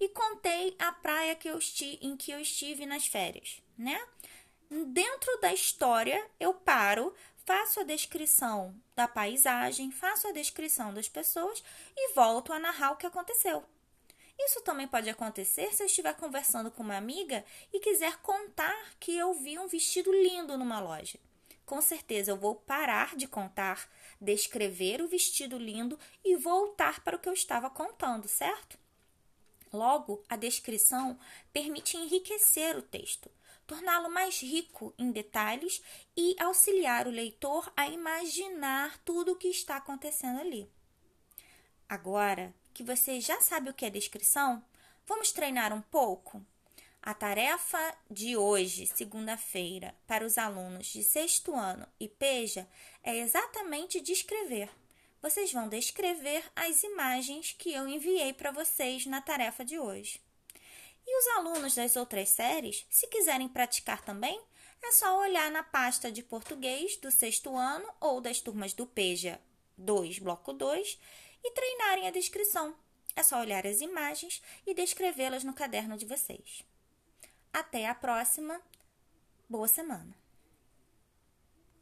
e contei a praia que eu esti em que eu estive nas férias, né? Dentro da história, eu paro, faço a descrição da paisagem, faço a descrição das pessoas e volto a narrar o que aconteceu. Isso também pode acontecer se eu estiver conversando com uma amiga e quiser contar que eu vi um vestido lindo numa loja. Com certeza eu vou parar de contar, descrever o vestido lindo e voltar para o que eu estava contando, certo? Logo, a descrição permite enriquecer o texto, torná-lo mais rico em detalhes e auxiliar o leitor a imaginar tudo o que está acontecendo ali. Agora que você já sabe o que é descrição, vamos treinar um pouco? A tarefa de hoje, segunda-feira, para os alunos de sexto ano e PEJA é exatamente descrever. Vocês vão descrever as imagens que eu enviei para vocês na tarefa de hoje. E os alunos das outras séries, se quiserem praticar também, é só olhar na pasta de português do sexto ano ou das turmas do PEJA 2, bloco 2, e treinarem a descrição. É só olhar as imagens e descrevê-las no caderno de vocês. Até a próxima. Boa semana!